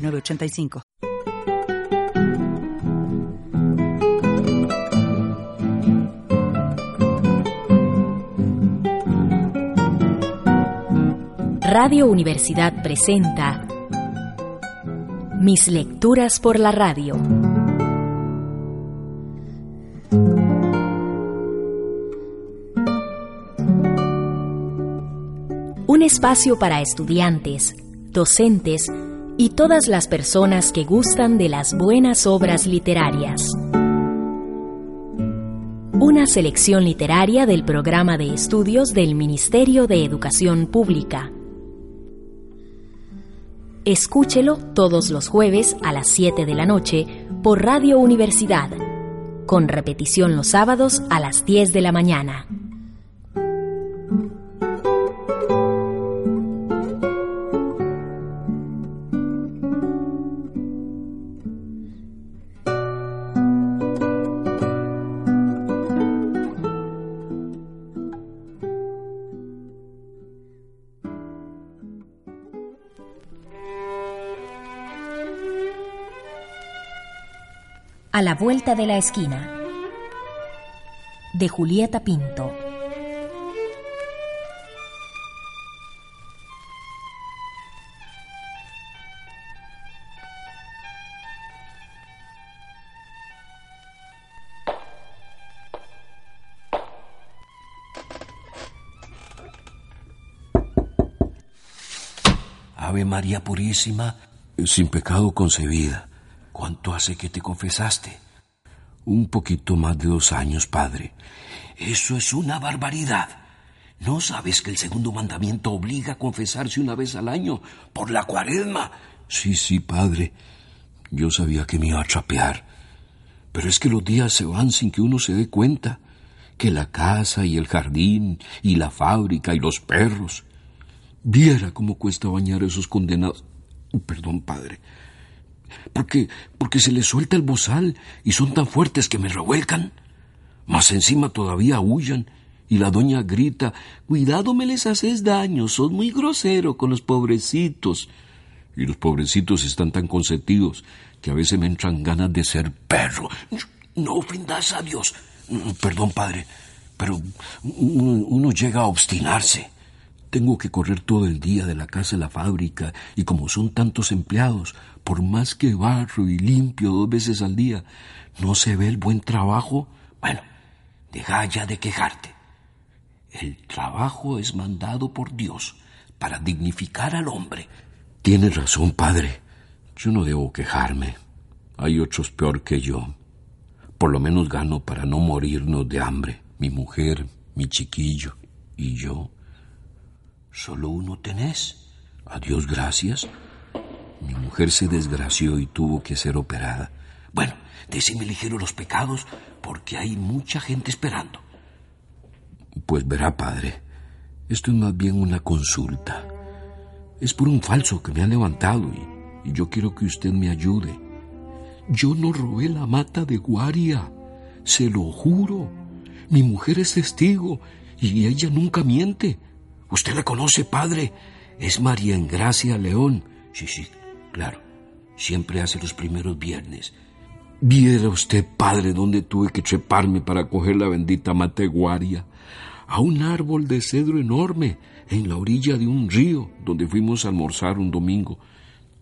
985. Radio Universidad presenta Mis lecturas por la radio. Un espacio para estudiantes, docentes, y todas las personas que gustan de las buenas obras literarias. Una selección literaria del programa de estudios del Ministerio de Educación Pública. Escúchelo todos los jueves a las 7 de la noche por Radio Universidad, con repetición los sábados a las 10 de la mañana. A la vuelta de la esquina. De Julieta Pinto. Ave María Purísima, sin pecado concebida. ¿Cuánto hace que te confesaste? Un poquito más de dos años, padre. Eso es una barbaridad. ¿No sabes que el segundo mandamiento obliga a confesarse una vez al año por la cuaresma? Sí, sí, padre. Yo sabía que me iba a trapear. Pero es que los días se van sin que uno se dé cuenta. Que la casa y el jardín y la fábrica y los perros. Viera cómo cuesta bañar a esos condenados. Perdón, padre porque, porque se les suelta el bozal y son tan fuertes que me revuelcan. Más encima todavía huyan y la doña grita, cuidado me les haces daño, sos muy grosero con los pobrecitos. Y los pobrecitos están tan consentidos que a veces me entran ganas de ser perro. No ofendas a Dios. Perdón, padre, pero uno llega a obstinarse. Tengo que correr todo el día de la casa a la fábrica y como son tantos empleados, por más que barro y limpio dos veces al día, no se ve el buen trabajo. Bueno, deja ya de quejarte. El trabajo es mandado por Dios para dignificar al hombre. Tienes razón, padre. Yo no debo quejarme. Hay otros peor que yo. Por lo menos gano para no morirnos de hambre. Mi mujer, mi chiquillo y yo. Solo uno tenés. A Dios gracias. Mi mujer se desgració y tuvo que ser operada. Bueno, decime ligero los pecados porque hay mucha gente esperando. Pues verá, padre, esto es más bien una consulta. Es por un falso que me ha levantado y, y yo quiero que usted me ayude. Yo no robé la mata de Guaria, se lo juro. Mi mujer es testigo y ella nunca miente. Usted la conoce, padre. Es María Engracia León. Sí, sí, claro. Siempre hace los primeros viernes. Viera usted, padre, dónde tuve que treparme para coger la bendita mateguaria. A un árbol de cedro enorme, en la orilla de un río, donde fuimos a almorzar un domingo.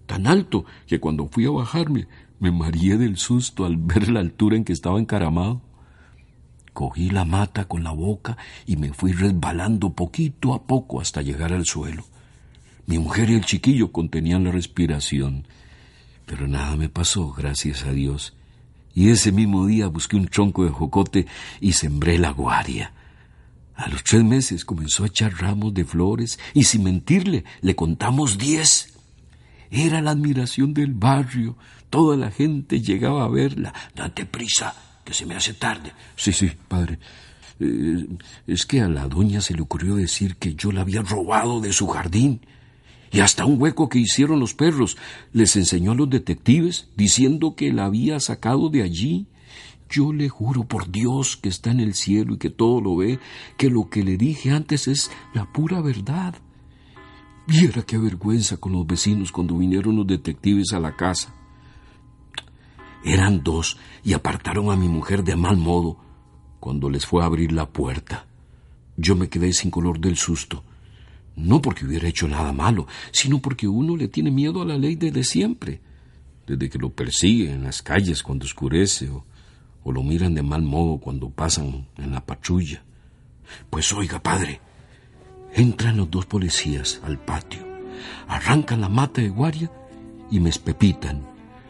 Tan alto que cuando fui a bajarme, me mareé del susto al ver la altura en que estaba encaramado. Cogí la mata con la boca y me fui resbalando poquito a poco hasta llegar al suelo. Mi mujer y el chiquillo contenían la respiración, pero nada me pasó, gracias a Dios. Y ese mismo día busqué un tronco de jocote y sembré la guaria. A los tres meses comenzó a echar ramos de flores y sin mentirle le contamos diez. Era la admiración del barrio. Toda la gente llegaba a verla. Date prisa, que se me hace tarde. Sí, sí, padre. Eh, es que a la doña se le ocurrió decir que yo la había robado de su jardín. Y hasta un hueco que hicieron los perros les enseñó a los detectives diciendo que la había sacado de allí. Yo le juro por Dios que está en el cielo y que todo lo ve, que lo que le dije antes es la pura verdad. Viera qué vergüenza con los vecinos cuando vinieron los detectives a la casa. Eran dos y apartaron a mi mujer de mal modo cuando les fue a abrir la puerta. Yo me quedé sin color del susto. No porque hubiera hecho nada malo, sino porque uno le tiene miedo a la ley desde siempre, desde que lo persigue en las calles cuando oscurece o o lo miran de mal modo cuando pasan en la patrulla. Pues oiga, padre, entran los dos policías al patio, arrancan la mata de guardia y me espepitan.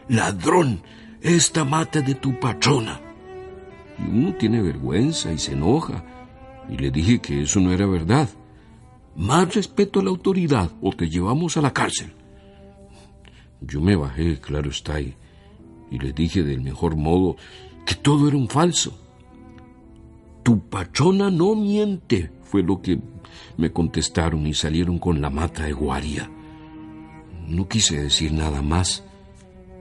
¡Ladrón! Esta mata de tu patrona. Y uno tiene vergüenza y se enoja. Y le dije que eso no era verdad. Más respeto a la autoridad o te llevamos a la cárcel. Yo me bajé, claro está, ahí, y le dije del mejor modo que todo era un falso. Tu patrona no miente, fue lo que me contestaron y salieron con la mata de guaria. No quise decir nada más,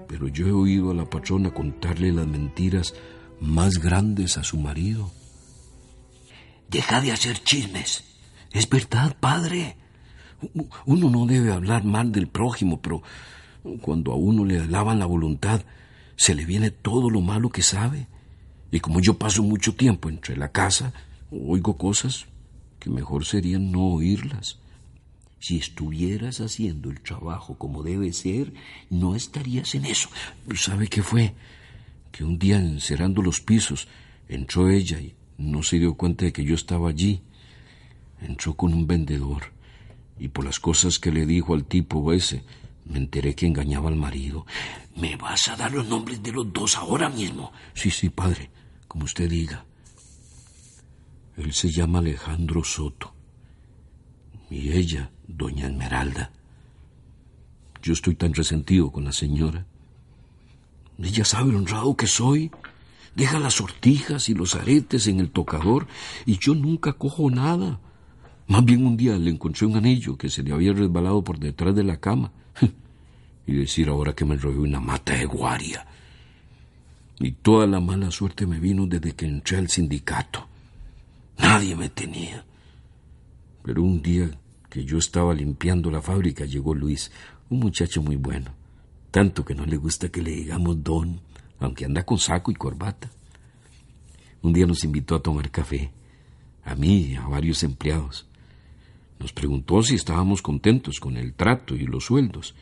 pero yo he oído a la patrona contarle las mentiras más grandes a su marido. Deja de hacer chismes. Es verdad, padre. Uno no debe hablar mal del prójimo, pero cuando a uno le alaban la voluntad, se le viene todo lo malo que sabe. Y como yo paso mucho tiempo entre la casa, oigo cosas que mejor sería no oírlas. Si estuvieras haciendo el trabajo como debe ser, no estarías en eso. ¿Sabe qué fue? Que un día encerrando los pisos, entró ella y no se dio cuenta de que yo estaba allí. Entró con un vendedor y por las cosas que le dijo al tipo ese, me enteré que engañaba al marido. ¿Me vas a dar los nombres de los dos ahora mismo? Sí, sí, padre, como usted diga. Él se llama Alejandro Soto. Y ella, doña Esmeralda. Yo estoy tan resentido con la señora. Ella sabe lo honrado que soy. Deja las sortijas y los aretes en el tocador y yo nunca cojo nada. Más bien un día le encontré un anillo que se le había resbalado por detrás de la cama y decir ahora que me robé una mata de guaria. Y toda la mala suerte me vino desde que entré al sindicato. Nadie me tenía. Pero un día que yo estaba limpiando la fábrica llegó Luis, un muchacho muy bueno, tanto que no le gusta que le digamos don, aunque anda con saco y corbata. Un día nos invitó a tomar café, a mí y a varios empleados. Nos preguntó si estábamos contentos con el trato y los sueldos,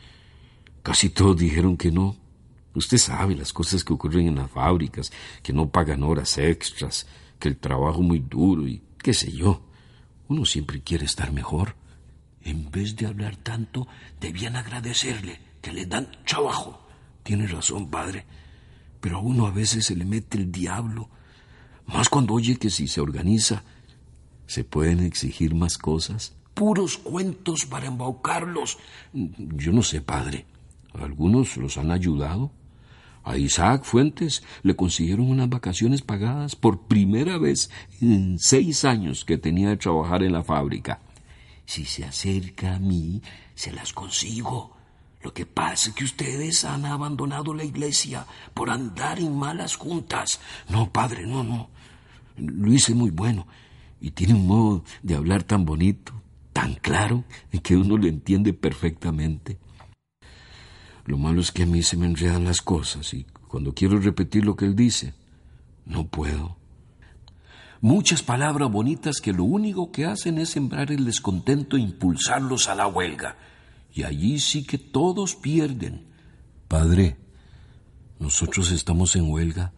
Casi todos dijeron que no. Usted sabe las cosas que ocurren en las fábricas, que no pagan horas extras, que el trabajo muy duro y qué sé yo. Uno siempre quiere estar mejor. En vez de hablar tanto, debían agradecerle que le dan trabajo. Tiene razón, padre. Pero a uno a veces se le mete el diablo. Más cuando oye que si se organiza, se pueden exigir más cosas. Puros cuentos para embaucarlos. Yo no sé, padre. Algunos los han ayudado. A Isaac Fuentes le consiguieron unas vacaciones pagadas por primera vez en seis años que tenía de trabajar en la fábrica. Si se acerca a mí, se las consigo. Lo que pasa es que ustedes han abandonado la iglesia por andar en malas juntas. No, padre, no, no. Luis es muy bueno y tiene un modo de hablar tan bonito, tan claro, que uno lo entiende perfectamente. Lo malo es que a mí se me enredan las cosas y cuando quiero repetir lo que él dice, no puedo. Muchas palabras bonitas que lo único que hacen es sembrar el descontento e impulsarlos a la huelga. Y allí sí que todos pierden. Padre, nosotros estamos en huelga.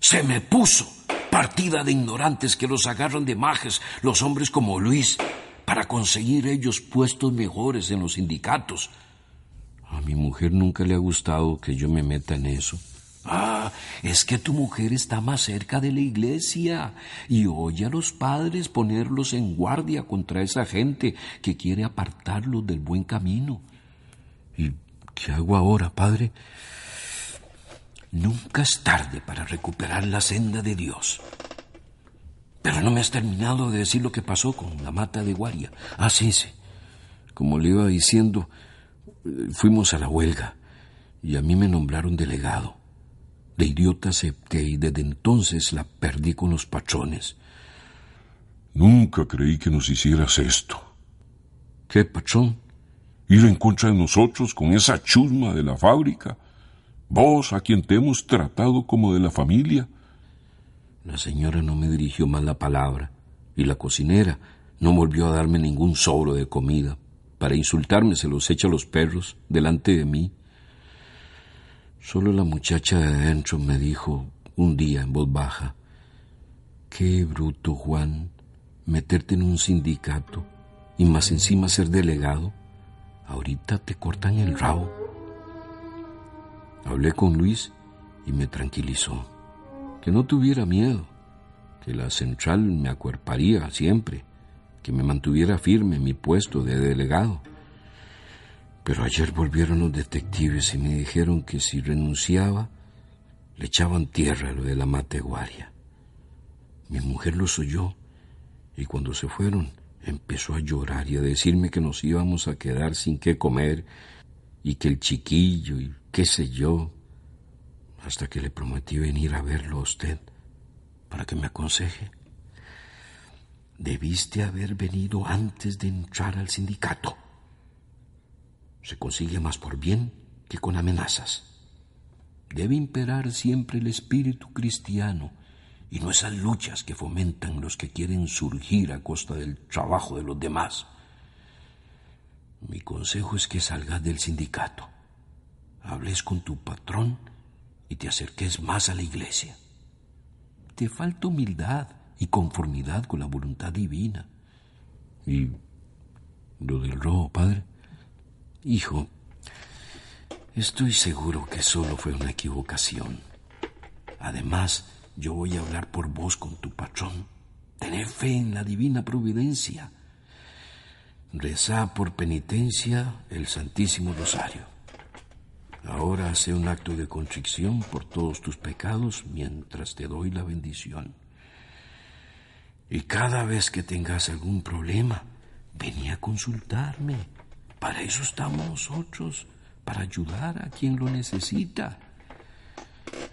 Se me puso partida de ignorantes que los agarran de majes los hombres como Luis para conseguir ellos puestos mejores en los sindicatos. A mi mujer nunca le ha gustado que yo me meta en eso. Ah, es que tu mujer está más cerca de la iglesia y oye a los padres ponerlos en guardia contra esa gente que quiere apartarlos del buen camino. Y ¿Qué hago ahora, padre? Nunca es tarde para recuperar la senda de Dios. Pero no me has terminado de decir lo que pasó con la mata de Guaria. Ah, sí, sí. Como le iba diciendo, eh, fuimos a la huelga y a mí me nombraron delegado. De idiota acepté y desde entonces la perdí con los patrones. Nunca creí que nos hicieras esto. ¿Qué, patrón? Ir en contra de nosotros con esa chusma de la fábrica. Vos, a quien te hemos tratado como de la familia. La señora no me dirigió mal la palabra y la cocinera no volvió a darme ningún sobro de comida. Para insultarme se los echa a los perros delante de mí. Solo la muchacha de adentro me dijo un día en voz baja, Qué bruto, Juan, meterte en un sindicato y más encima ser delegado. Ahorita te cortan el rabo. Hablé con Luis y me tranquilizó. Que no tuviera miedo, que la central me acuerparía siempre, que me mantuviera firme en mi puesto de delegado. Pero ayer volvieron los detectives y me dijeron que si renunciaba, le echaban tierra a lo de la mateguaria. Mi mujer los oyó y cuando se fueron empezó a llorar y a decirme que nos íbamos a quedar sin qué comer y que el chiquillo y qué sé yo, hasta que le prometí venir a verlo a usted para que me aconseje. Debiste haber venido antes de entrar al sindicato se consigue más por bien que con amenazas. Debe imperar siempre el espíritu cristiano y no esas luchas que fomentan los que quieren surgir a costa del trabajo de los demás. Mi consejo es que salgas del sindicato, hables con tu patrón y te acerques más a la iglesia. Te falta humildad y conformidad con la voluntad divina. Y lo del robo, padre. Hijo, estoy seguro que solo fue una equivocación. Además, yo voy a hablar por vos con tu patrón. Tener fe en la divina providencia. Reza por penitencia el Santísimo Rosario. Ahora hace un acto de contrición por todos tus pecados mientras te doy la bendición. Y cada vez que tengas algún problema, ven a consultarme. Para eso estamos nosotros, para ayudar a quien lo necesita.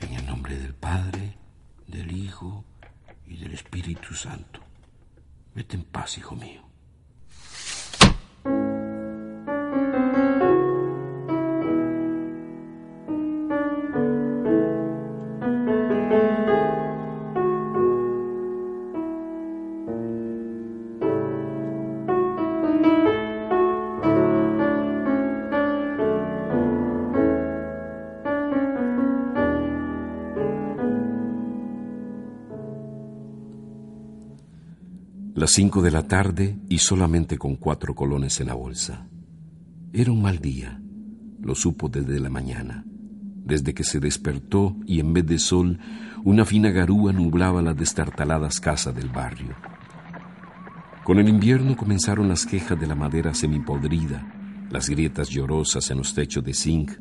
En el nombre del Padre, del Hijo y del Espíritu Santo. Vete en paz, hijo mío. Las cinco de la tarde y solamente con cuatro colones en la bolsa. Era un mal día, lo supo desde la mañana, desde que se despertó y en vez de sol, una fina garúa nublaba las destartaladas casas del barrio. Con el invierno comenzaron las quejas de la madera semipodrida, las grietas llorosas en los techos de zinc,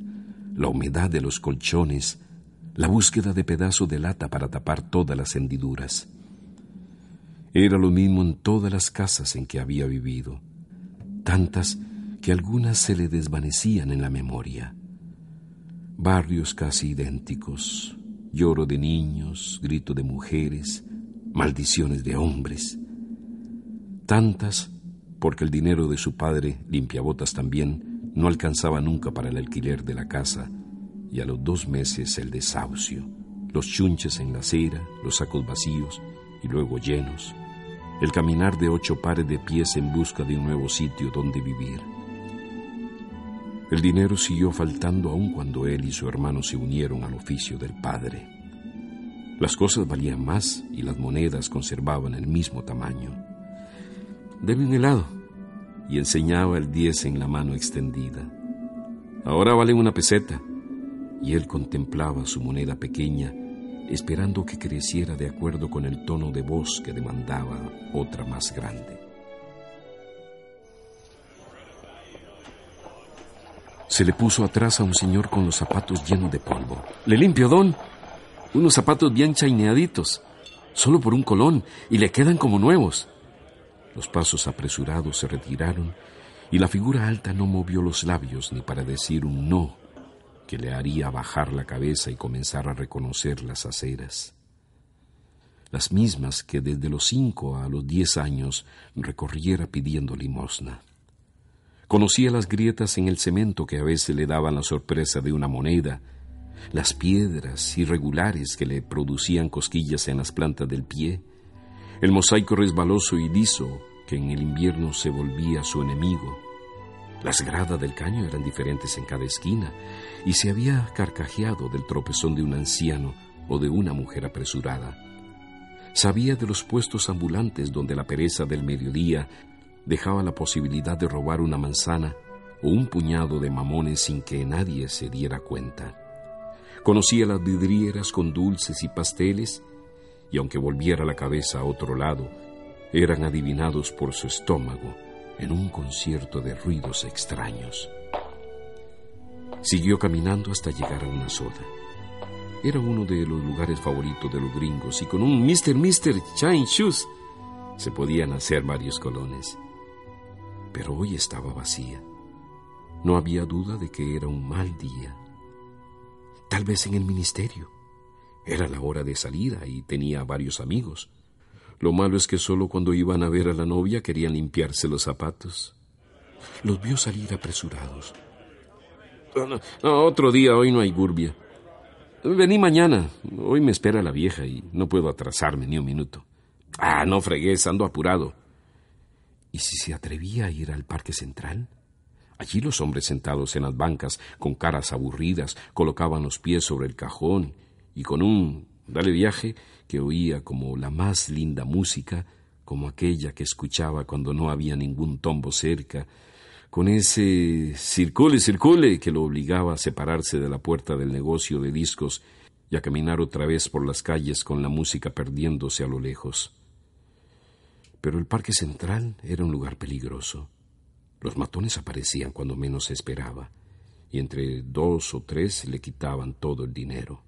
la humedad de los colchones, la búsqueda de pedazos de lata para tapar todas las hendiduras. Era lo mismo en todas las casas en que había vivido, tantas que algunas se le desvanecían en la memoria. Barrios casi idénticos, lloro de niños, grito de mujeres, maldiciones de hombres. Tantas porque el dinero de su padre, limpiabotas también, no alcanzaba nunca para el alquiler de la casa, y a los dos meses el desahucio, los chunches en la acera, los sacos vacíos y luego llenos, el caminar de ocho pares de pies en busca de un nuevo sitio donde vivir. El dinero siguió faltando aun cuando él y su hermano se unieron al oficio del padre. Las cosas valían más y las monedas conservaban el mismo tamaño. Deme un helado y enseñaba el diez en la mano extendida. Ahora valen una peseta y él contemplaba su moneda pequeña esperando que creciera de acuerdo con el tono de voz que demandaba otra más grande. Se le puso atrás a un señor con los zapatos llenos de polvo. Le limpio, don. Unos zapatos bien chaineaditos. Solo por un colón. Y le quedan como nuevos. Los pasos apresurados se retiraron y la figura alta no movió los labios ni para decir un no que le haría bajar la cabeza y comenzar a reconocer las aceras. Las mismas que desde los cinco a los diez años recorriera pidiendo limosna. Conocía las grietas en el cemento que a veces le daban la sorpresa de una moneda, las piedras irregulares que le producían cosquillas en las plantas del pie, el mosaico resbaloso y liso que en el invierno se volvía su enemigo. Las gradas del caño eran diferentes en cada esquina y se había carcajeado del tropezón de un anciano o de una mujer apresurada. Sabía de los puestos ambulantes donde la pereza del mediodía dejaba la posibilidad de robar una manzana o un puñado de mamones sin que nadie se diera cuenta. Conocía las vidrieras con dulces y pasteles y aunque volviera la cabeza a otro lado, eran adivinados por su estómago en un concierto de ruidos extraños. Siguió caminando hasta llegar a una soda. Era uno de los lugares favoritos de los gringos y con un Mr. Mr. Shine Shoes se podían hacer varios colones. Pero hoy estaba vacía. No había duda de que era un mal día. Tal vez en el ministerio. Era la hora de salida y tenía varios amigos. Lo malo es que solo cuando iban a ver a la novia querían limpiarse los zapatos. Los vio salir apresurados. No, otro día, hoy no hay gurbia. Vení mañana. Hoy me espera la vieja y no puedo atrasarme ni un minuto. Ah, no fregues, ando apurado. ¿Y si se atrevía a ir al Parque Central? Allí los hombres sentados en las bancas, con caras aburridas, colocaban los pies sobre el cajón y con un dale viaje que oía como la más linda música, como aquella que escuchaba cuando no había ningún tombo cerca, con ese circule, circule que lo obligaba a separarse de la puerta del negocio de discos y a caminar otra vez por las calles con la música perdiéndose a lo lejos. Pero el Parque Central era un lugar peligroso. Los matones aparecían cuando menos se esperaba, y entre dos o tres le quitaban todo el dinero.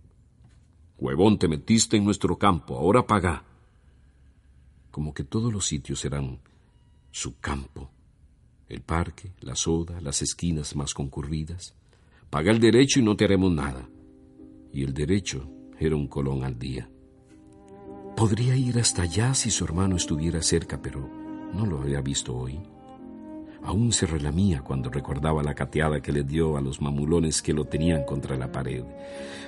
Huevón, te metiste en nuestro campo, ahora paga. Como que todos los sitios eran su campo. El parque, la soda, las esquinas más concurridas. Paga el derecho y no te haremos nada. Y el derecho era un colón al día. Podría ir hasta allá si su hermano estuviera cerca, pero no lo había visto hoy. Aún se relamía cuando recordaba la cateada que le dio a los mamulones que lo tenían contra la pared.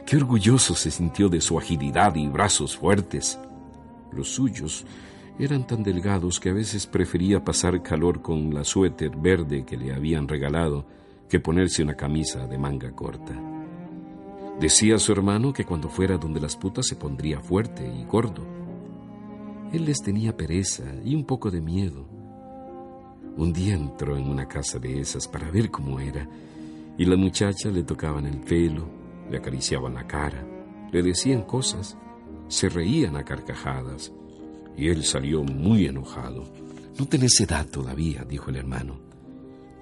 Qué orgulloso se sintió de su agilidad y brazos fuertes. Los suyos eran tan delgados que a veces prefería pasar calor con la suéter verde que le habían regalado que ponerse una camisa de manga corta. Decía a su hermano que cuando fuera donde las putas se pondría fuerte y gordo. Él les tenía pereza y un poco de miedo un día entró en una casa de esas para ver cómo era, y la muchacha le tocaban el pelo, le acariciaban la cara, le decían cosas, se reían a carcajadas, y él salió muy enojado. No tenés edad todavía, dijo el hermano,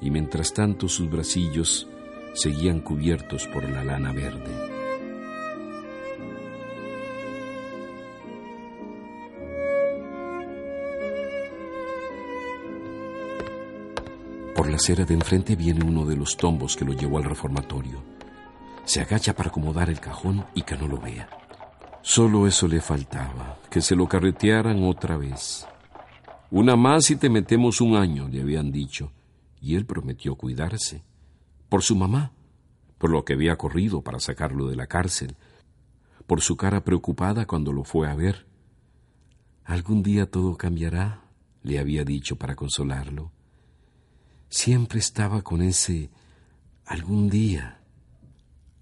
y mientras tanto sus bracillos seguían cubiertos por la lana verde. Por la acera de enfrente viene uno de los tombos que lo llevó al reformatorio. Se agacha para acomodar el cajón y que no lo vea. Solo eso le faltaba, que se lo carretearan otra vez. Una más y te metemos un año, le habían dicho, y él prometió cuidarse. Por su mamá, por lo que había corrido para sacarlo de la cárcel, por su cara preocupada cuando lo fue a ver. Algún día todo cambiará, le había dicho para consolarlo. Siempre estaba con ese algún día.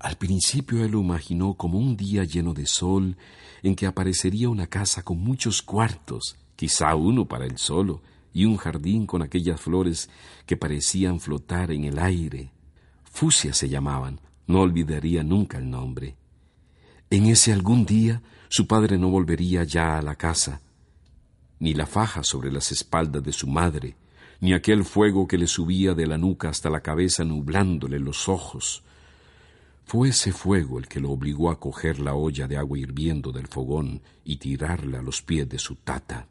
Al principio él lo imaginó como un día lleno de sol, en que aparecería una casa con muchos cuartos, quizá uno para él solo, y un jardín con aquellas flores que parecían flotar en el aire. Fusia se llamaban, no olvidaría nunca el nombre. En ese algún día su padre no volvería ya a la casa, ni la faja sobre las espaldas de su madre, ni aquel fuego que le subía de la nuca hasta la cabeza nublándole los ojos. Fue ese fuego el que lo obligó a coger la olla de agua hirviendo del fogón y tirarla a los pies de su tata.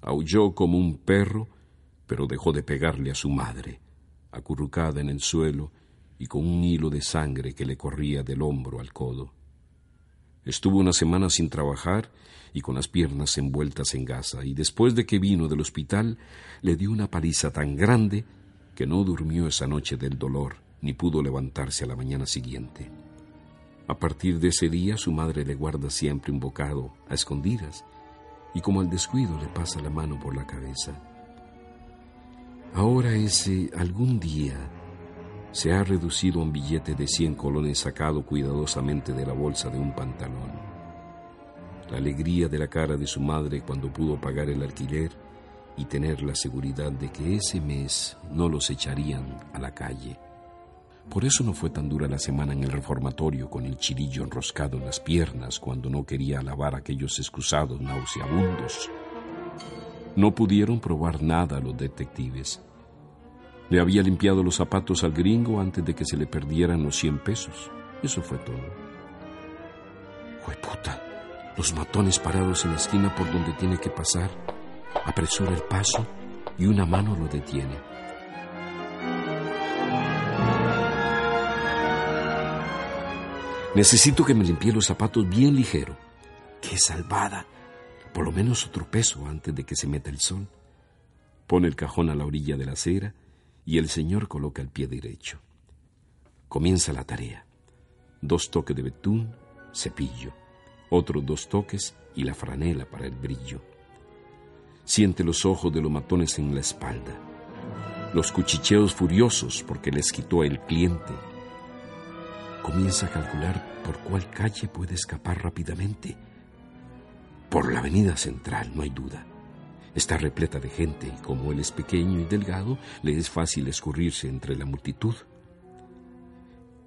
Aulló como un perro, pero dejó de pegarle a su madre, acurrucada en el suelo y con un hilo de sangre que le corría del hombro al codo. Estuvo una semana sin trabajar y con las piernas envueltas en gasa, y después de que vino del hospital le dio una paliza tan grande que no durmió esa noche del dolor, ni pudo levantarse a la mañana siguiente. A partir de ese día su madre le guarda siempre un bocado a escondidas, y como al descuido le pasa la mano por la cabeza. Ahora ese algún día se ha reducido a un billete de cien colones sacado cuidadosamente de la bolsa de un pantalón. La alegría de la cara de su madre cuando pudo pagar el alquiler y tener la seguridad de que ese mes no los echarían a la calle. Por eso no fue tan dura la semana en el reformatorio con el chirillo enroscado en las piernas cuando no quería alabar aquellos excusados nauseabundos. No pudieron probar nada los detectives. Le había limpiado los zapatos al gringo antes de que se le perdieran los cien pesos. Eso fue todo. Fue puta. Los matones parados en la esquina por donde tiene que pasar. Apresura el paso y una mano lo detiene. Necesito que me limpie los zapatos bien ligero. ¡Qué salvada! Por lo menos otro peso antes de que se meta el sol. Pone el cajón a la orilla de la acera y el señor coloca el pie derecho. Comienza la tarea. Dos toques de betún, cepillo. Otros dos toques y la franela para el brillo. Siente los ojos de los matones en la espalda. Los cuchicheos furiosos porque les quitó el cliente. Comienza a calcular por cuál calle puede escapar rápidamente. Por la avenida central, no hay duda. Está repleta de gente y como él es pequeño y delgado, le es fácil escurrirse entre la multitud.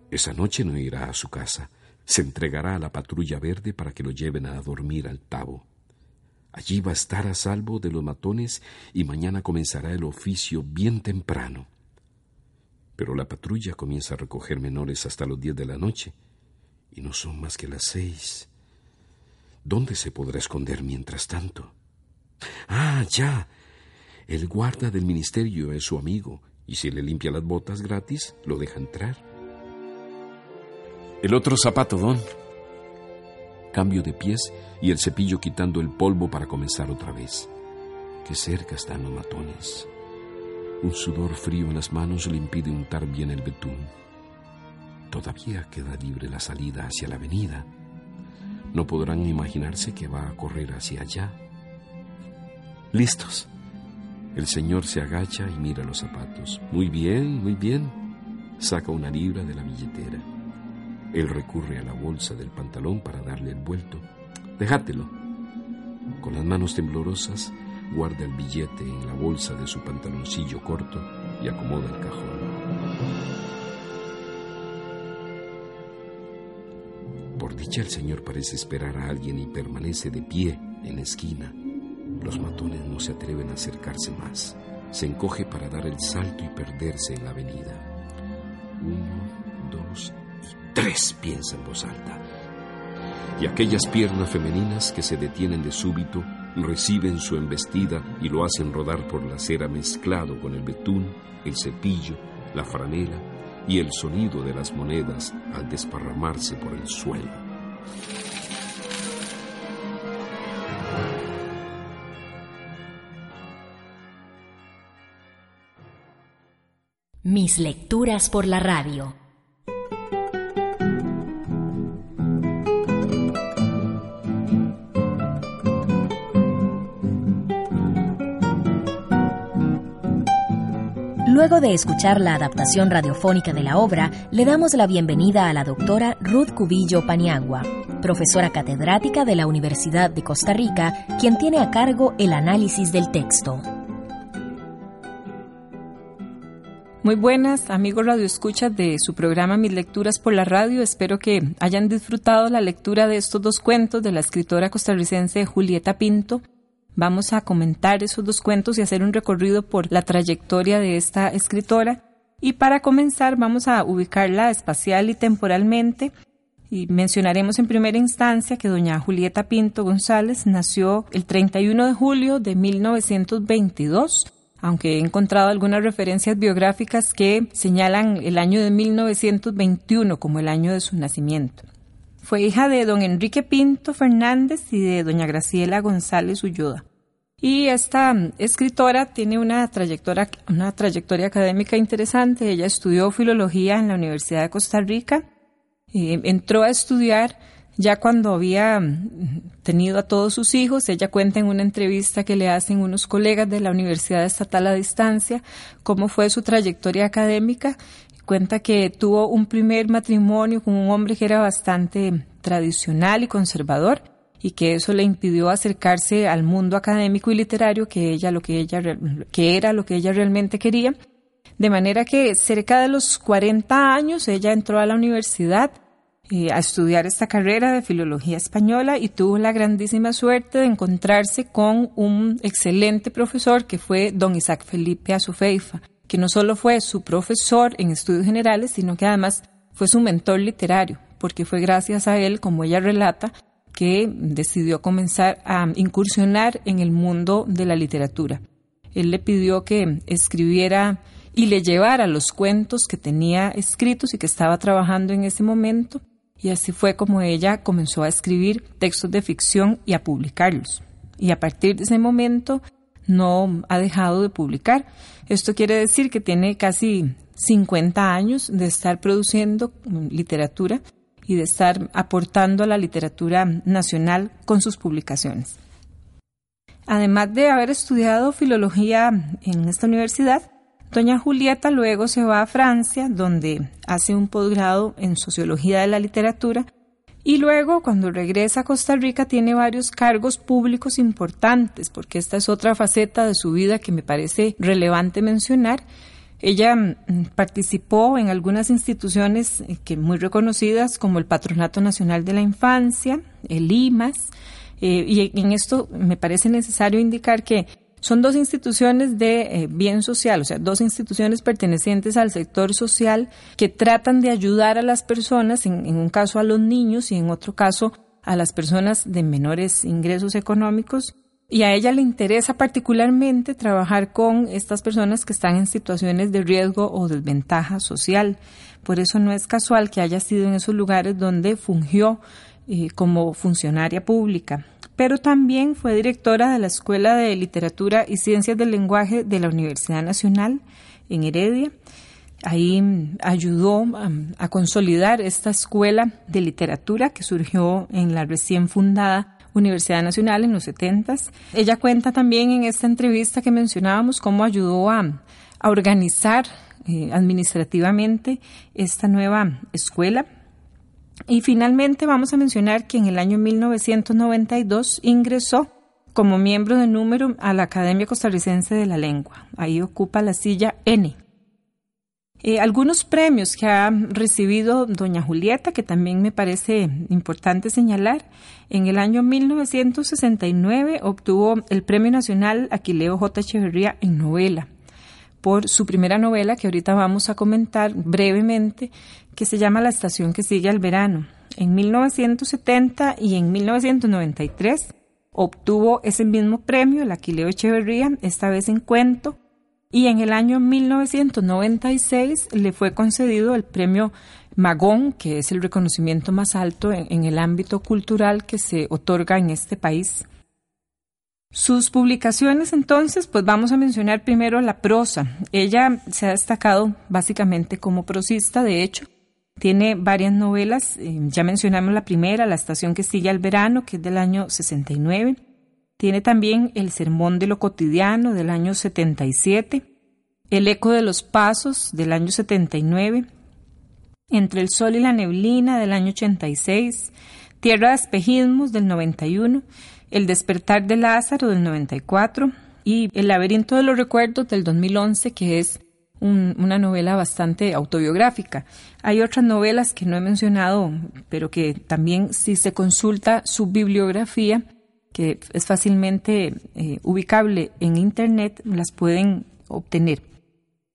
Esa noche no irá a su casa, se entregará a la patrulla verde para que lo lleven a dormir al tabo. Allí va a estar a salvo de los matones y mañana comenzará el oficio bien temprano. Pero la patrulla comienza a recoger menores hasta los diez de la noche y no son más que las seis. ¿Dónde se podrá esconder mientras tanto? Ah, ya. El guarda del ministerio es su amigo, y si le limpia las botas gratis, lo deja entrar. El otro zapato, don. Cambio de pies y el cepillo quitando el polvo para comenzar otra vez. Qué cerca están los matones. Un sudor frío en las manos le impide untar bien el betún. Todavía queda libre la salida hacia la avenida. No podrán imaginarse que va a correr hacia allá. Listos. El señor se agacha y mira los zapatos. Muy bien, muy bien. Saca una libra de la billetera. Él recurre a la bolsa del pantalón para darle el vuelto. Déjatelo. Con las manos temblorosas, guarda el billete en la bolsa de su pantaloncillo corto y acomoda el cajón. Por dicha el señor parece esperar a alguien y permanece de pie en la esquina los matones no se atreven a acercarse más. Se encoge para dar el salto y perderse en la avenida. Uno, dos y tres, piensa en voz alta. Y aquellas piernas femeninas que se detienen de súbito reciben su embestida y lo hacen rodar por la acera mezclado con el betún, el cepillo, la franela y el sonido de las monedas al desparramarse por el suelo. Mis lecturas por la radio. Luego de escuchar la adaptación radiofónica de la obra, le damos la bienvenida a la doctora Ruth Cubillo Paniagua, profesora catedrática de la Universidad de Costa Rica, quien tiene a cargo el análisis del texto. Muy buenas, amigos Radio Escucha de su programa Mis Lecturas por la Radio. Espero que hayan disfrutado la lectura de estos dos cuentos de la escritora costarricense Julieta Pinto. Vamos a comentar esos dos cuentos y hacer un recorrido por la trayectoria de esta escritora. Y para comenzar vamos a ubicarla espacial y temporalmente y mencionaremos en primera instancia que doña Julieta Pinto González nació el 31 de julio de 1922, aunque he encontrado algunas referencias biográficas que señalan el año de 1921 como el año de su nacimiento. Fue hija de don Enrique Pinto Fernández y de doña Graciela González Ulloda. Y esta escritora tiene una trayectoria, una trayectoria académica interesante. Ella estudió filología en la Universidad de Costa Rica eh, entró a estudiar ya cuando había mm, tenido a todos sus hijos. Ella cuenta en una entrevista que le hacen unos colegas de la Universidad Estatal a Distancia cómo fue su trayectoria académica. Cuenta que tuvo un primer matrimonio con un hombre que era bastante tradicional y conservador y que eso le impidió acercarse al mundo académico y literario que ella lo que ella que era lo que ella realmente quería de manera que cerca de los 40 años ella entró a la universidad eh, a estudiar esta carrera de filología española y tuvo la grandísima suerte de encontrarse con un excelente profesor que fue don Isaac Felipe Azufeifa, que no solo fue su profesor en estudios generales, sino que además fue su mentor literario, porque fue gracias a él, como ella relata, que decidió comenzar a incursionar en el mundo de la literatura. Él le pidió que escribiera y le llevara los cuentos que tenía escritos y que estaba trabajando en ese momento. Y así fue como ella comenzó a escribir textos de ficción y a publicarlos. Y a partir de ese momento no ha dejado de publicar. Esto quiere decir que tiene casi 50 años de estar produciendo literatura y de estar aportando a la literatura nacional con sus publicaciones. Además de haber estudiado filología en esta universidad, Doña Julieta luego se va a Francia, donde hace un posgrado en Sociología de la Literatura, y luego cuando regresa a Costa Rica tiene varios cargos públicos importantes, porque esta es otra faceta de su vida que me parece relevante mencionar. Ella mm, participó en algunas instituciones eh, que muy reconocidas como el Patronato Nacional de la Infancia, el IMAS, eh, y en esto me parece necesario indicar que son dos instituciones de eh, bien social, o sea, dos instituciones pertenecientes al sector social que tratan de ayudar a las personas, en, un caso a los niños y en otro caso a las personas de menores ingresos económicos. Y a ella le interesa particularmente trabajar con estas personas que están en situaciones de riesgo o desventaja social. Por eso no es casual que haya sido en esos lugares donde fungió eh, como funcionaria pública pero también fue directora de la Escuela de Literatura y Ciencias del Lenguaje de la Universidad Nacional en Heredia. Ahí mm, ayudó mm, a, consolidar esta escuela de literatura que surgió en la recién fundada Universidad Nacional en los 70. Ella cuenta también en esta entrevista que mencionábamos cómo ayudó a, organizar eh, administrativamente esta nueva escuela y finalmente vamos a mencionar que en el año 1992 ingresó como miembro de número a la Academia Costarricense de la Lengua. Ahí ocupa la silla N. Eh, algunos premios que ha recibido doña Julieta, que también me parece importante señalar. En el año 1969 obtuvo el Premio Nacional Aquileo J. Echeverría en novela por su primera novela que ahorita vamos a comentar brevemente, que se llama La estación que sigue al verano. En 1970 y en 1993 obtuvo ese mismo premio, el Aquileo Echeverría, esta vez en cuento, y en el año 1996 le fue concedido el premio Magón, que es el reconocimiento más alto en, en el ámbito cultural que se otorga en este país. Sus publicaciones, entonces, pues vamos a mencionar primero la prosa. Ella se ha destacado básicamente como prosista, de hecho, tiene varias novelas, eh, ya mencionamos la primera, La estación que sigue al verano, que es del año 69. Tiene también El sermón de lo cotidiano del año 77, El eco de los pasos del año 79, Entre el sol y la neblina del año 86, Tierra de espejismos del 91 el despertar de Lázaro del 94 y El laberinto de los recuerdos del 2011, que es una novela bastante autobiográfica. Hay otras novelas que no he mencionado, pero que también si se consulta su bibliografía, que es fácilmente eh, ubicable en Internet, las pueden obtener.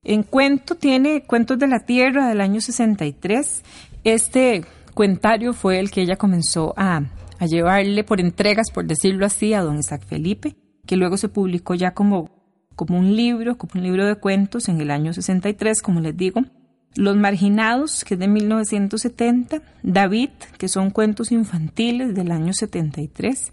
En cuento tiene Cuentos de la Tierra del año 63. Este cuentario fue el que ella comenzó a, a llevarle por entregas, por decirlo así, a don Isaac Felipe, que luego se publicó ya como, como un libro, como un libro de cuentos en el año 63, como les digo. Los Marginados, que es de 1970, David, que son cuentos infantiles del año 73,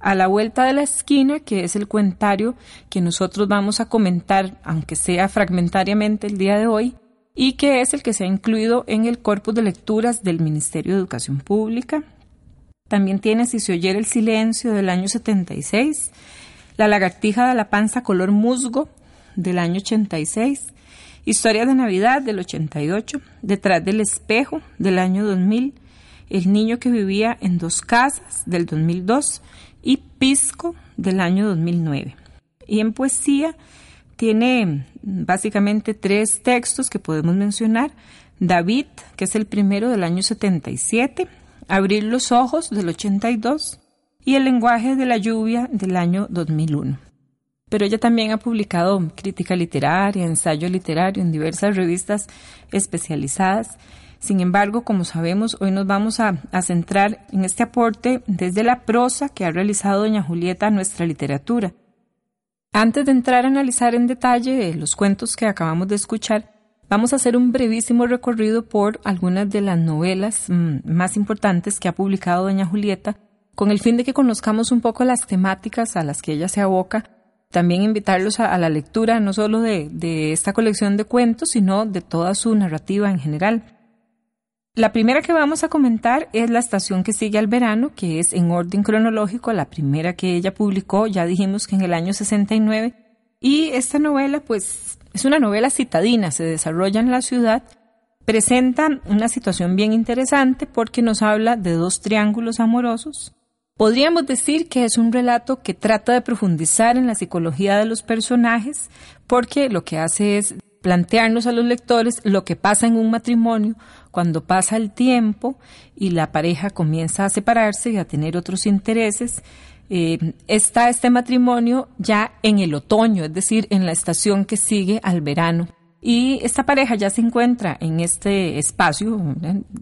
A la vuelta de la esquina, que es el cuentario que nosotros vamos a comentar, aunque sea fragmentariamente el día de hoy, y que es el que se ha incluido en el corpus de lecturas del Ministerio de Educación Pública. También tiene Si se oyera el silencio del año 76, La lagartija de la panza color musgo del año 86, Historia de Navidad del 88, Detrás del espejo del año 2000, El niño que vivía en dos casas del 2002 y Pisco del año 2009. Y en poesía tiene básicamente tres textos que podemos mencionar. David, que es el primero del año 77, Abrir los ojos del 82 y El lenguaje de la lluvia del año 2001 pero ella también ha publicado crítica literaria, ensayo literario en diversas revistas especializadas. Sin embargo, como sabemos, hoy nos vamos a, centrar en este aporte desde la prosa que ha realizado doña Julieta a nuestra literatura. Antes de entrar a analizar en detalle los cuentos que acabamos de escuchar, vamos a hacer un brevísimo recorrido por algunas de las novelas mm, más importantes que ha publicado doña Julieta, con el fin de que conozcamos un poco las temáticas a las que ella se aboca también invitarlos a, la lectura no solo de, de esta colección de cuentos, sino de toda su narrativa en general. La primera que vamos a comentar es La estación que sigue al verano, que es en orden cronológico la primera que ella publicó, ya dijimos que en el año 69, y esta novela pues es una novela citadina, se desarrolla en la ciudad, presenta una situación bien interesante porque nos habla de dos triángulos amorosos, Podríamos decir que es un relato que trata de profundizar en la psicología de los personajes porque lo que hace es plantearnos a los lectores lo que pasa en un matrimonio cuando pasa el tiempo y la pareja comienza a separarse y a tener otros intereses. Eh, está este matrimonio ya en el otoño, es decir, en la estación que sigue al verano. Y esta pareja ya se encuentra en este espacio,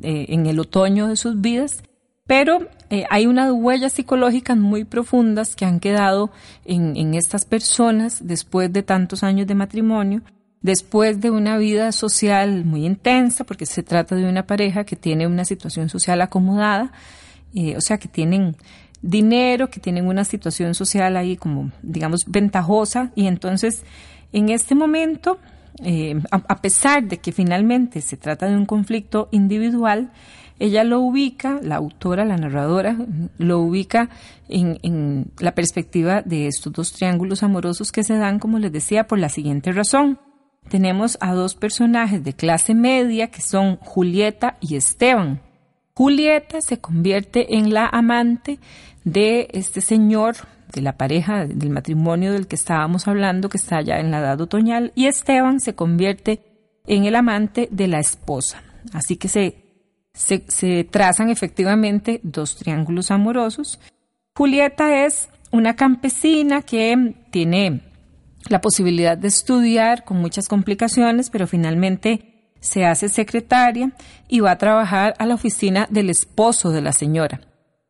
eh, en el otoño de sus vidas, pero eh, hay unas huellas psicológicas muy profundas que han quedado en, estas personas después de tantos años de matrimonio, después de una vida social muy intensa, porque se trata de una pareja que tiene una situación social acomodada, eh, o sea, que tienen dinero, que tienen una situación social ahí como, digamos, ventajosa, y entonces en este momento, eh, a pesar de que finalmente se trata de un conflicto individual, ella lo ubica, la autora, la narradora, lo ubica en, la perspectiva de estos dos triángulos amorosos que se dan, como les decía, por la siguiente razón. Tenemos a dos personajes de clase media que son Julieta y Esteban. Julieta se convierte en la amante de este señor, de la pareja, del matrimonio del que estábamos hablando, que está ya en la edad otoñal, y Esteban se convierte en el amante de la esposa. Así que se se, trazan efectivamente dos triángulos amorosos. Julieta es una campesina que tiene la posibilidad de estudiar con muchas complicaciones, pero finalmente se hace secretaria y va a trabajar a la oficina del esposo de la señora.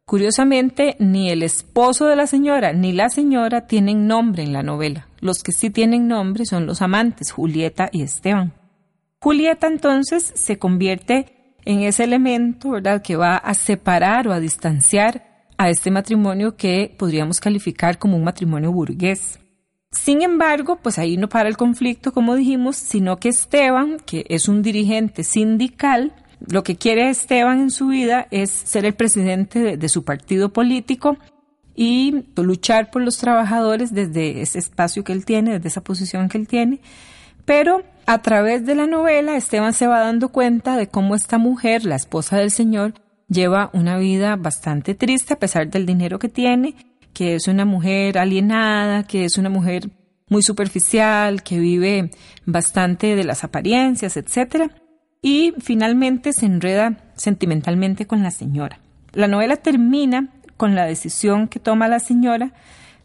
Curiosamente, ni el esposo de la señora ni la señora tienen nombre en la novela. Los que sí tienen nombre son los amantes, Julieta y Esteban. Julieta entonces se convierte en ese elemento, ¿verdad?, que va a separar o a distanciar a este matrimonio que podríamos calificar como un matrimonio burgués. Sin embargo, pues ahí no para el conflicto, como dijimos, sino que Esteban, que es un dirigente sindical, lo que quiere Esteban en su vida es ser el presidente de, de su partido político y luchar por los trabajadores desde ese espacio que él tiene, desde esa posición que él tiene. Pero a través de la novela, Esteban se va dando cuenta de cómo esta mujer, la esposa del Señor, lleva una vida bastante triste a pesar del dinero que tiene, que es una mujer alienada, que es una mujer muy superficial, que vive bastante de las apariencias, etc. Y finalmente se enreda sentimentalmente con la señora. La novela termina con la decisión que toma la señora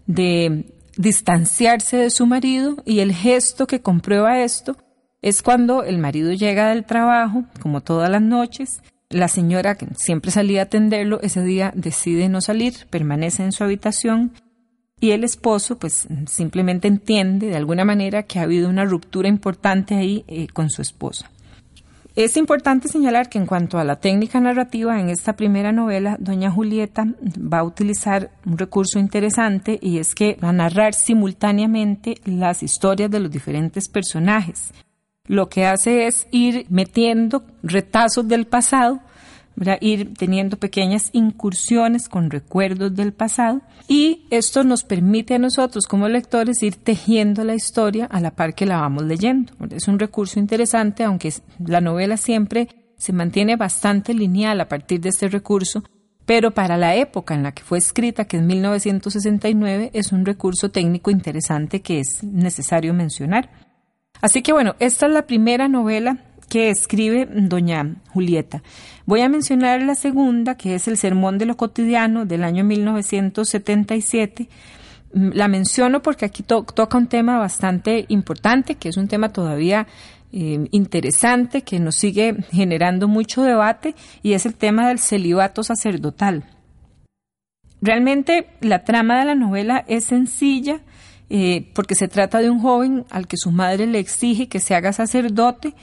de distanciarse de su marido y el gesto que comprueba esto es cuando el marido llega del trabajo, como todas las noches, la señora que siempre salía a atenderlo, ese día decide no salir, permanece en su habitación y el esposo pues simplemente entiende de alguna manera que ha habido una ruptura importante ahí eh, con su esposa. Es importante señalar que en cuanto a la técnica narrativa, en esta primera novela, doña Julieta va a utilizar un recurso interesante y es que va a narrar simultáneamente las historias de los diferentes personajes. Lo que hace es ir metiendo retazos del pasado ir teniendo pequeñas incursiones con recuerdos del pasado y esto nos permite a nosotros como lectores ir tejiendo la historia a la par que la vamos leyendo. Es un recurso interesante, aunque la novela siempre se mantiene bastante lineal a partir de este recurso, pero para la época en la que fue escrita, que es 1969, es un recurso técnico interesante que es necesario mencionar. Así que bueno, esta es la primera novela que escribe doña Julieta. Voy a mencionar la segunda, que es el Sermón de lo Cotidiano del año 1977. Mm, la menciono porque aquí toca un tema bastante importante, que es un tema todavía eh, interesante, que nos sigue generando mucho debate, y es el tema del celibato sacerdotal. Realmente la trama de la novela es sencilla, eh, porque se trata de un joven al que su madre le exige que se haga sacerdote,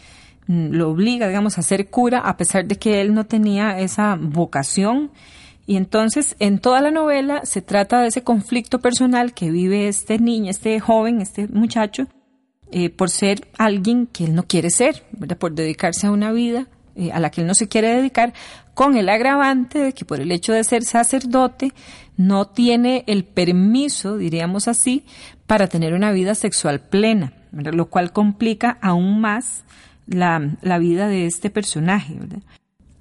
Mm, lo obliga, digamos, a ser cura, a pesar de que él no tenía esa vocación. Y entonces, en toda la novela se trata de ese conflicto personal que vive este niño, este joven, este muchacho, eh, por ser alguien que él no quiere ser, por dedicarse a una vida eh, a la que él no se quiere dedicar, con el agravante de que por el hecho de ser sacerdote no tiene el permiso, diríamos así, para tener una vida sexual plena, lo cual complica aún más la, vida de este personaje.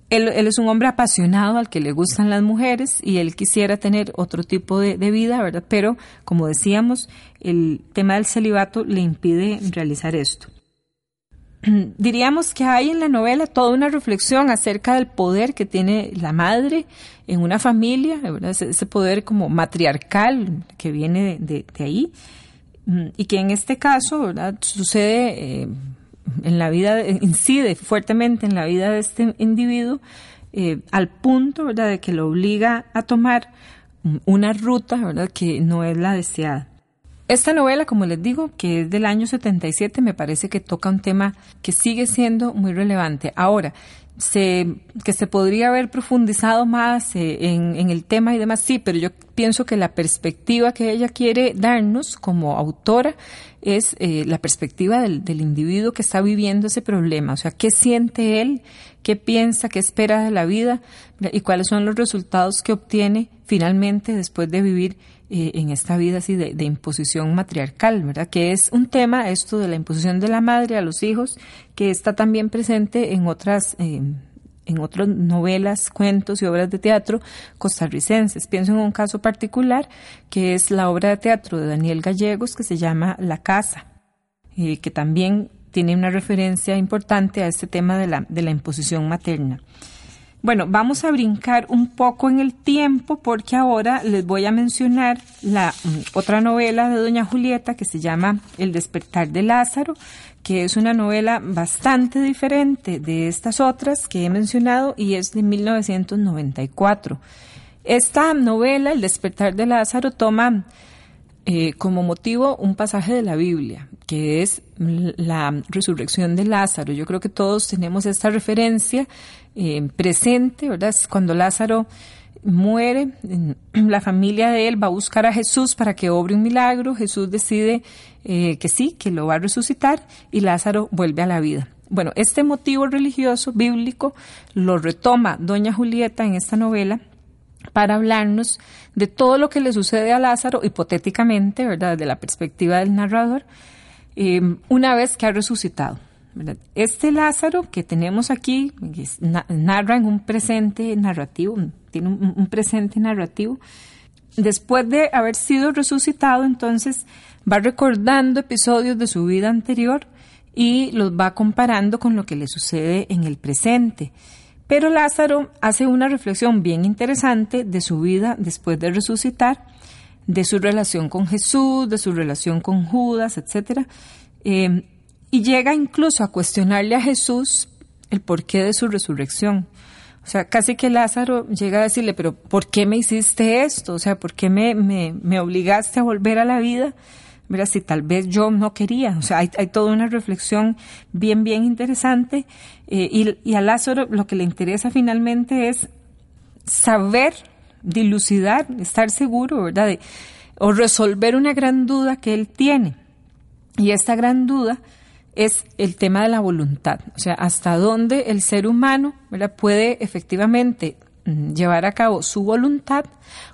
Él, es un hombre apasionado al que le gustan las mujeres y él quisiera tener otro tipo de, vida, ¿verdad? Pero, como decíamos, el tema del celibato le impide realizar esto. Diríamos que hay en la novela toda una reflexión acerca del poder que tiene la madre en una familia. Ese, poder como matriarcal que viene de, ahí mm, y que en este caso sucede eh, en la vida, incide fuertemente en la vida de este individuo eh, al punto de que lo obliga a tomar una ruta que no es la deseada. Esta novela, como les digo, que es del año 77, me parece que toca un tema que sigue siendo muy relevante. Ahora, se, que se podría haber profundizado más eh, en, el tema y demás, sí, pero yo pienso que la perspectiva que ella quiere darnos como autora es eh, la perspectiva del, del, individuo que está viviendo ese problema, o sea, qué siente él, qué piensa, qué espera de la vida y cuáles son los resultados que obtiene finalmente después de vivir eh, en esta vida así de, imposición matriarcal, ¿verdad? Que es un tema, esto de la imposición de la madre a los hijos, que está también presente en otras, eh, en otras novelas, cuentos y obras de teatro costarricenses. Pienso en un caso particular, que es la obra de teatro de Daniel Gallegos, que se llama La Casa, eh, que también tiene una referencia importante a este tema de la, de la imposición materna. Bueno, vamos a brincar un poco en el tiempo porque ahora les voy a mencionar la mm, otra novela de Doña Julieta que se llama El despertar de Lázaro, que es una novela bastante diferente de estas otras que he mencionado y es de 1994. Esta novela, El despertar de Lázaro, toma eh, como motivo un pasaje de la Biblia, que es la resurrección de Lázaro. Yo creo que todos tenemos esta referencia eh, presente, ¿verdad? Cuando Lázaro muere, la familia de él va a buscar a Jesús para que obre un milagro, Jesús decide eh, que sí, que lo va a resucitar y Lázaro vuelve a la vida. Bueno, este motivo religioso bíblico lo retoma doña Julieta en esta novela para hablarnos de todo lo que le sucede a Lázaro, hipotéticamente, ¿verdad? Desde la perspectiva del narrador, eh, una vez que ha resucitado. Este Lázaro que tenemos aquí narra en un presente narrativo, tiene un, presente narrativo. Después de haber sido resucitado, entonces va recordando episodios de su vida anterior y los va comparando con lo que le sucede en el presente. Pero Lázaro hace una reflexión bien interesante de su vida después de resucitar, de su relación con Jesús, de su relación con Judas, etc. Eh, y llega incluso a cuestionarle a Jesús el porqué de su resurrección. O sea, casi que Lázaro llega a decirle, pero ¿por qué me hiciste esto? O sea, ¿por qué me, me, obligaste a volver a la vida? Mira, si tal vez yo no quería. O sea, hay, hay toda una reflexión bien, bien interesante. Eh, y, y, a Lázaro lo que le interesa finalmente es saber, dilucidar, estar seguro, ¿verdad? O resolver una gran duda que él tiene. Y esta gran duda es el tema de la voluntad, o sea, hasta dónde el ser humano puede efectivamente mm, llevar a cabo su voluntad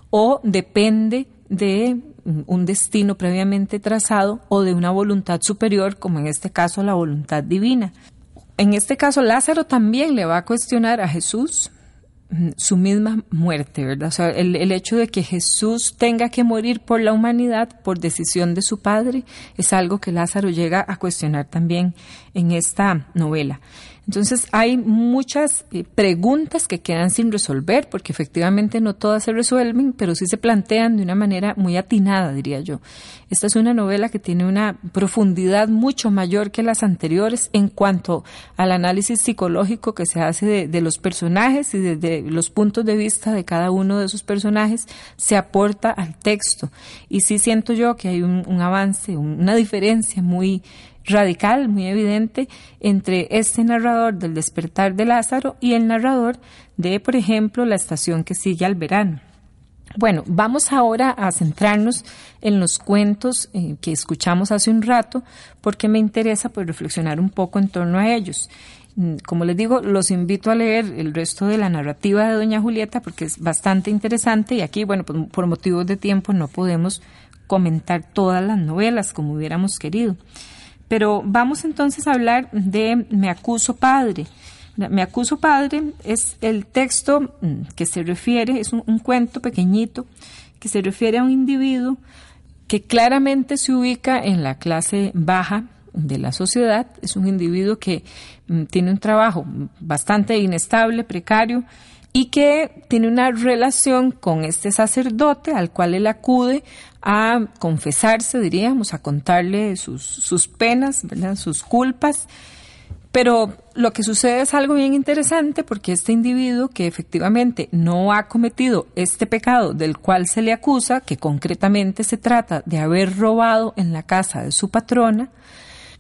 o depende de un destino previamente trazado o de una voluntad superior, como en este caso la voluntad divina. En este caso, Lázaro también le va a cuestionar a Jesús su misma muerte, ¿verdad? O sea, el, el, hecho de que Jesús tenga que morir por la humanidad por decisión de su padre es algo que Lázaro llega a cuestionar también en esta novela. Entonces hay muchas eh, preguntas que quedan sin resolver porque efectivamente no todas se resuelven, pero sí se plantean de una manera muy atinada, diría yo. Esta es una novela que tiene una profundidad mucho mayor que las anteriores en cuanto al análisis psicológico que se hace de, los personajes y desde los puntos de vista de cada uno de esos personajes se aporta al texto. Y sí siento yo que hay un, un avance, una diferencia muy radical, muy evidente, entre este narrador del despertar de Lázaro y el narrador de, por ejemplo, la estación que sigue al verano. Bueno, vamos ahora a centrarnos en los cuentos eh, que escuchamos hace un rato, porque me interesa pues, reflexionar un poco en torno a ellos. Mm, como les digo, los invito a leer el resto de la narrativa de Doña Julieta porque es bastante interesante y aquí, bueno, pues, por motivos de tiempo no podemos comentar todas las novelas como hubiéramos querido. Pero vamos entonces a hablar de Me acuso padre. Me acuso padre es el texto mm, que se refiere, es un, cuento pequeñito que se refiere a un individuo que claramente se ubica en la clase baja de la sociedad, es un individuo que mm, tiene un trabajo bastante inestable, precario, y que tiene una relación con este sacerdote al cual él acude a confesarse, diríamos, a contarle sus, sus penas, sus culpas. Pero lo que sucede es algo bien interesante porque este individuo que efectivamente no ha cometido este pecado del cual se le acusa, que concretamente se trata de haber robado en la casa de su patrona,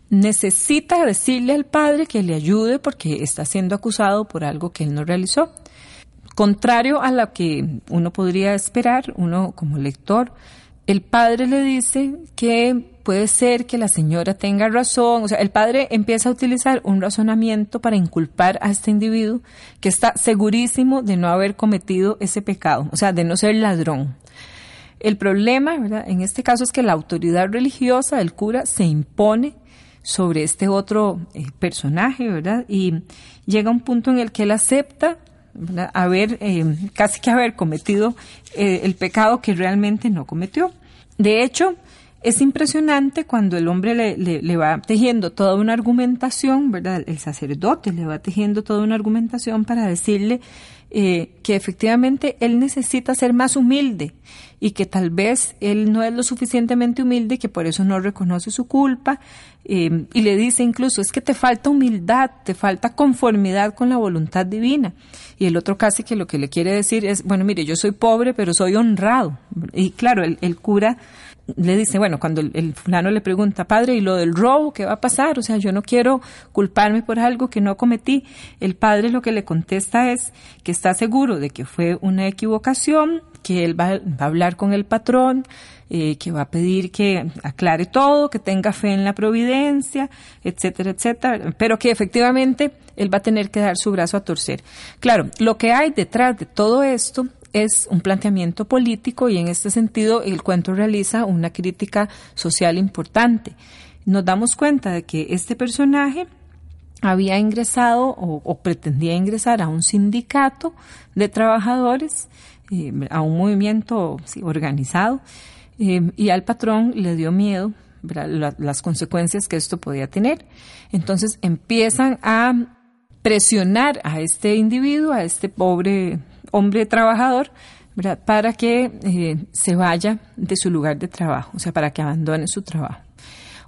necesita decirle al padre que le ayude porque está siendo acusado por algo que él no realizó. Contrario a lo que uno podría esperar, uno como lector, el padre le dice que puede ser que la señora tenga razón, o sea, el padre empieza a utilizar un razonamiento para inculpar a este individuo que está segurísimo de no haber cometido ese pecado, o sea, de no ser ladrón. El problema, ¿verdad? En este caso es que la autoridad religiosa del cura se impone sobre este otro eh, personaje, ¿verdad? Y llega un punto en el que él acepta haber, eh, casi que haber cometido eh, el pecado que realmente no cometió. De hecho, es impresionante cuando el hombre le, le, va tejiendo toda una argumentación, ¿verdad? El sacerdote le va tejiendo toda una argumentación para decirle eh, que efectivamente él necesita ser más humilde y que tal vez él no es lo suficientemente humilde que por eso no reconoce su culpa. y le dice incluso, es que te falta humildad, te falta conformidad con la voluntad divina y el otro casi que lo que le quiere decir es, bueno, mire, yo soy pobre, pero soy honrado. Y claro, el, cura le dice, bueno, cuando el, fulano le pregunta, padre, ¿y lo del robo qué va a pasar? O sea, yo no quiero culparme por algo que no cometí. El padre lo que le contesta es que está seguro de que fue una equivocación, que él va, va a hablar con el patrón, eh, que va a pedir que aclare todo, que tenga fe en la providencia, etcétera, etcétera, pero que efectivamente él va a tener que dar su brazo a torcer. Claro, lo que hay detrás de todo esto es un planteamiento político y en este sentido el cuento realiza una crítica social importante. Nos damos cuenta de que este personaje había ingresado o, pretendía ingresar a un sindicato de trabajadores, eh, a un movimiento organizado, eh, y al patrón le dio miedo las consecuencias que esto podía tener. Entonces empiezan a presionar a este individuo, a este pobre hombre trabajador, para que eh, se vaya de su lugar de trabajo, o sea, para que abandone su trabajo.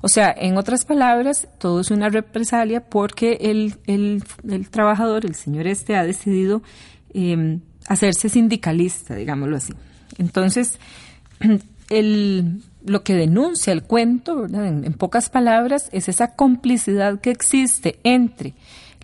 O sea, en otras palabras, todo es una represalia porque el, el, trabajador, el señor este, ha decidido em, hacerse sindicalista, digámoslo así. Entonces, el, lo que denuncia el cuento, en, pocas palabras, es esa complicidad que existe entre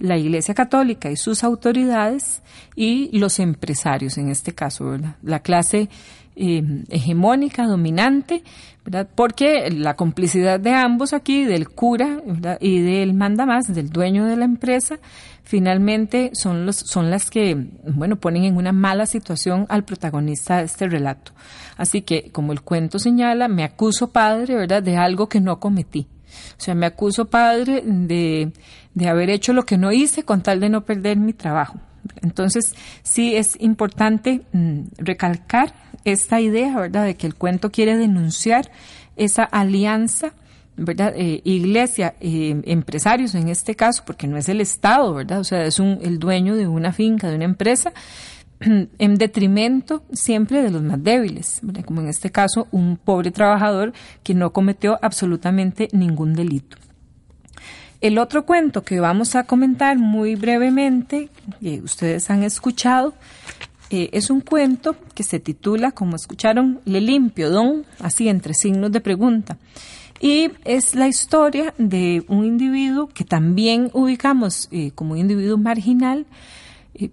la Iglesia Católica y sus autoridades y los empresarios, en este caso, la clase eh, hegemónica, dominante, ¿verdad? porque la complicidad de ambos aquí, del cura y del mandamás, del dueño de la empresa, finalmente son, los, son las que, bueno, ponen en una mala situación al protagonista de este relato. Así que, como el cuento señala, me acuso, padre, ¿verdad?, de algo que no cometí. O sea, me acuso, padre, de, de haber hecho lo que no hice con tal de no perder mi trabajo. Entonces, sí es importante mm, recalcar esta idea, ¿verdad?, de que el cuento quiere denunciar esa alianza, ¿verdad?, eh, iglesia, eh, empresarios en este caso, porque no es el Estado, ¿verdad?, o sea, es un, el dueño de una finca, de una empresa, en detrimento siempre de los más débiles, como en este caso un pobre trabajador que no cometió absolutamente ningún delito. El otro cuento que vamos a comentar muy brevemente, que ustedes han escuchado, eh, es un cuento que se titula, como escucharon, Le limpio, don, así entre signos de pregunta. Y es la historia de un individuo que también ubicamos eh, como un individuo marginal.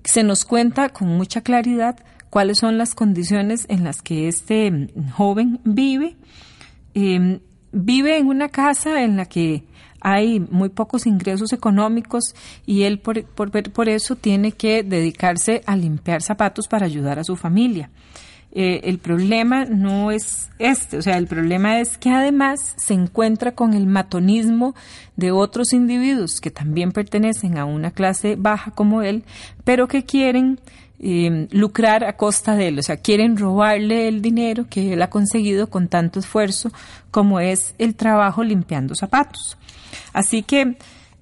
Se nos cuenta con mucha claridad cuáles son las condiciones en las que este mm, joven vive. vive en una casa en la que hay muy pocos ingresos económicos y él por, por, eso tiene que dedicarse a limpiar zapatos para ayudar a su familia. Eh, el problema no es este, o sea, el problema es que además se encuentra con el matonismo de otros individuos que también pertenecen a una clase baja como él, pero que quieren eh, lucrar a costa de él, o sea, quieren robarle el dinero que él ha conseguido con tanto esfuerzo como es el trabajo limpiando zapatos. Así que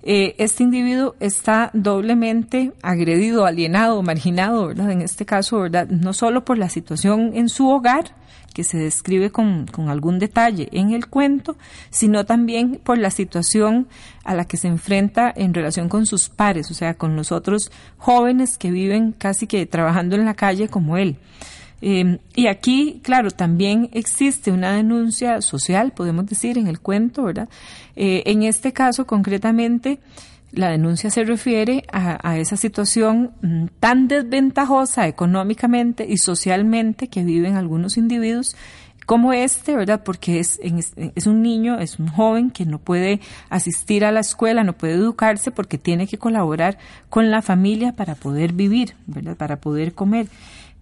eh, este individuo está doblemente agredido, alienado, marginado, ¿verdad? En este caso, ¿verdad? No solo por la situación en su hogar, que se describe con, con, algún detalle en el cuento, sino también por la situación a la que se enfrenta en relación con sus pares, o sea, con los otros jóvenes que viven casi que trabajando en la calle como él. Em, y aquí, claro, también existe una denuncia social, podemos decir, en el cuento, ¿verdad? Eh, en este caso, concretamente, la denuncia se refiere a, esa situación mm, tan desventajosa económicamente y socialmente que viven algunos individuos como este, ¿verdad? Porque es, es un niño, es un joven que no puede asistir a la escuela, no puede educarse porque tiene que colaborar con la familia para poder vivir, ¿verdad? Para poder comer.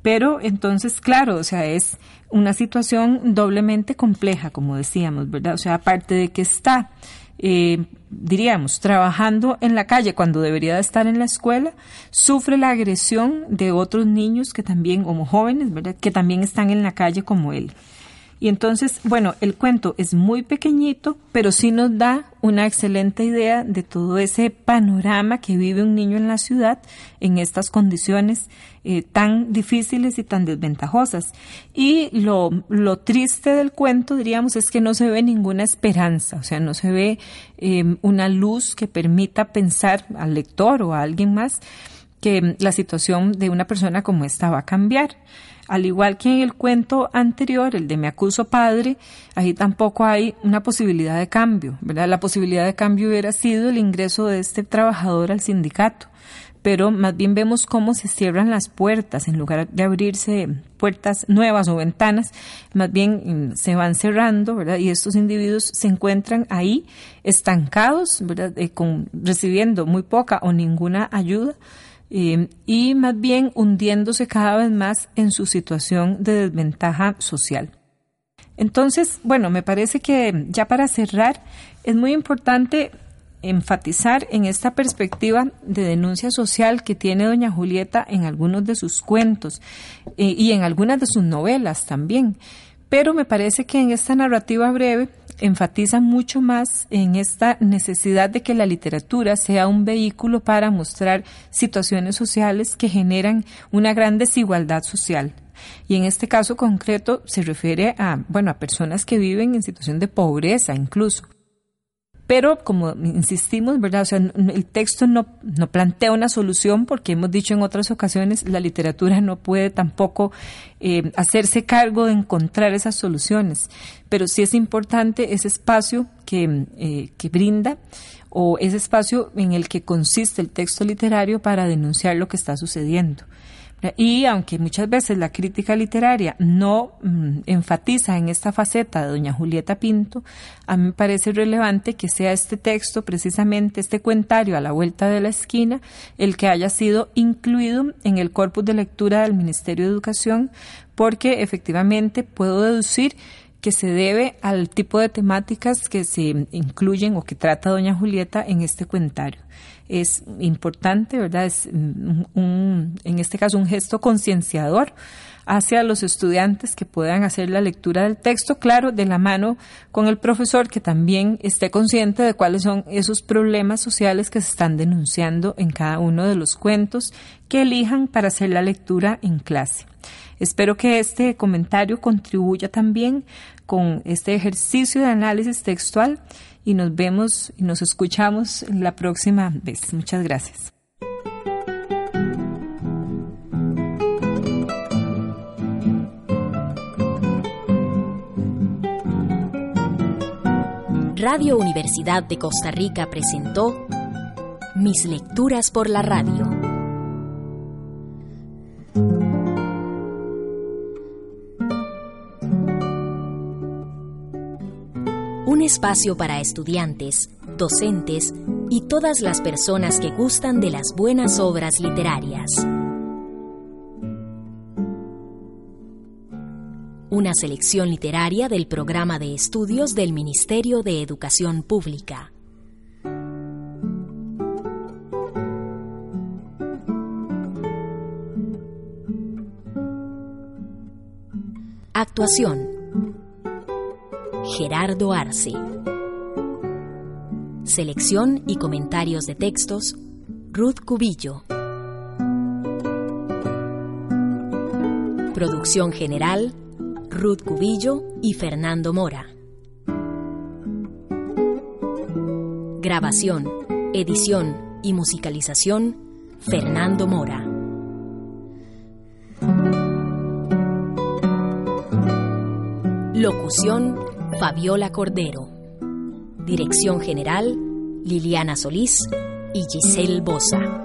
Pero entonces, claro, o sea, es una situación doblemente compleja, como decíamos, ¿verdad? O sea, aparte de que está, eh, diríamos, trabajando en la calle cuando debería de estar en la escuela, sufre la agresión de otros niños que también, como jóvenes, ¿verdad? Que también están en la calle como él. Y entonces, bueno, el cuento es muy pequeñito, pero sí nos da una excelente idea de todo ese panorama que vive un niño en la ciudad en estas condiciones eh, tan difíciles y tan desventajosas. Y lo, lo, triste del cuento, diríamos, es que no se ve ninguna esperanza, o sea, no se ve em, una luz que permita pensar al lector o a alguien más que la situación de una persona como esta va a cambiar. Al igual que en el cuento anterior, el de Me acuso padre, ahí tampoco hay una posibilidad de cambio, ¿verdad? La posibilidad de cambio hubiera sido el ingreso de este trabajador al sindicato, pero más bien vemos cómo se cierran las puertas, en lugar de abrirse puertas nuevas o ventanas, más bien mm, se van cerrando. Y estos individuos se encuentran ahí estancados. Eh, recibiendo muy poca o ninguna ayuda eh, y más bien hundiéndose cada vez más en su situación de desventaja social. Entonces, bueno, me parece que ya para cerrar es muy importante enfatizar en esta perspectiva de denuncia social que tiene doña Julieta en algunos de sus cuentos eh, y en algunas de sus novelas también. Pero me parece que en esta narrativa breve enfatiza mucho más en esta necesidad de que la literatura sea un vehículo para mostrar situaciones sociales que generan una gran desigualdad social. Y en este caso concreto se refiere a, bueno, a personas que viven en situación de pobreza incluso. Pero como insistimos, ¿verdad? O sea, el texto no, no plantea una solución porque hemos dicho en otras ocasiones, la literatura no puede tampoco eh, hacerse cargo de encontrar esas soluciones. Pero sí es importante ese espacio que, eh, que brinda o ese espacio en el que consiste el texto literario para denunciar lo que está sucediendo. Y aunque muchas veces la crítica literaria no mm, enfatiza en esta faceta de doña Julieta Pinto, a mí me parece relevante que sea este texto, precisamente este cuentario a la vuelta de la esquina, el que haya sido incluido en el corpus de lectura del Ministerio de Educación, porque efectivamente puedo deducir que se debe al tipo de temáticas que se incluyen o que trata doña Julieta en este cuentario es importante, ¿verdad? Es un, en este caso un gesto concienciador hacia los estudiantes que puedan hacer la lectura del texto, claro, de la mano con el profesor que también esté consciente de cuáles son esos problemas sociales que se están denunciando en cada uno de los cuentos que elijan para hacer la lectura en clase. Espero que este comentario contribuya también con este ejercicio de análisis textual y nos vemos y nos escuchamos la próxima vez. Muchas gracias. Radio Universidad de Costa Rica presentó Mis lecturas por la radio. Espacio para estudiantes, docentes y todas las personas que gustan de las buenas obras literarias. Una selección literaria del programa de estudios del Ministerio de Educación Pública. Actuación Gerardo Arce. Selección y comentarios de textos, Ruth Cubillo. Producción general, Ruth Cubillo y Fernando Mora. Grabación, edición y musicalización, Fernando Mora. Locución, Fabiola Cordero. Dirección General, Liliana Solís y Giselle Bosa.